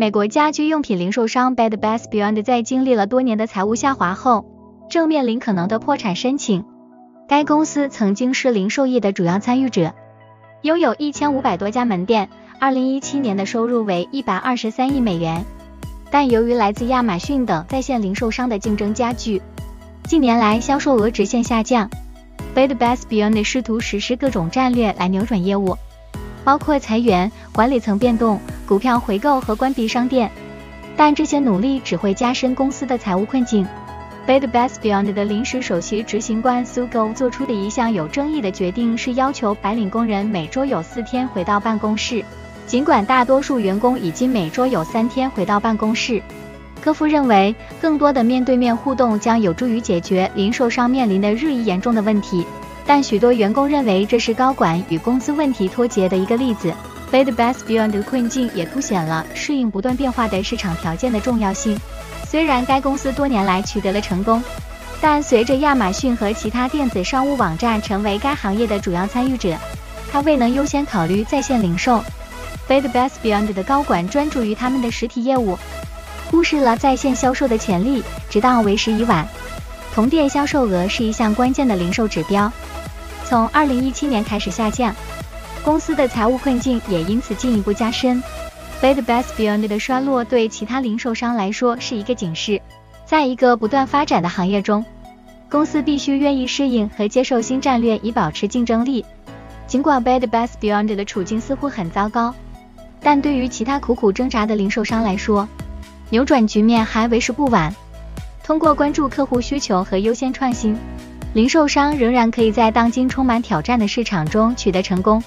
美国家居用品零售商 Bed Bath Beyond 在经历了多年的财务下滑后，正面临可能的破产申请。该公司曾经是零售业的主要参与者，拥有一千五百多家门店，二零一七年的收入为一百二十三亿美元。但由于来自亚马逊等在线零售商的竞争加剧，近年来销售额直线下降。Bed Bath Beyond 试图实施各种战略来扭转业务，包括裁员、管理层变动、股票回购和关闭商店，但这些努力只会加深公司的财务困境。Bed Bath Beyond 的临时首席执行官 s u g o 做出的一项有争议的决定是要求白领工人每周有四天回到办公室。尽管大多数员工已经每周有三天回到办公室，科夫认为更多的面对面互动将有助于解决零售商面临的日益严重的问题。但许多员工认为这是高管与公司问题脱节的一个例子。Bed Bath Beyond 的困境也凸显了适应不断变化的市场条件的重要性。虽然该公司多年来取得了成功，但随着亚马逊和其他电子商务网站成为该行业的主要参与者，它未能优先考虑在线零售。Bed Bath Beyond 的高管专注于他们的实体业务，忽视了在线销售的潜力，直到为时已晚。同店销售额是一项关键的零售指标，从2017年开始下降，公司的财务困境也因此进一步加深。Bed Bath Beyond 的衰落对其他零售商来说是一个警示，在一个不断发展的行业中，公司必须愿意适应和接受新战略以保持竞争力。尽管 Bed Bath Beyond 的处境似乎很糟糕。但对于其他苦苦挣扎的零售商来说，扭转局面还为时不晚。通过关注客户需求和优先创新，零售商仍然可以在当今充满挑战的市场中取得成功。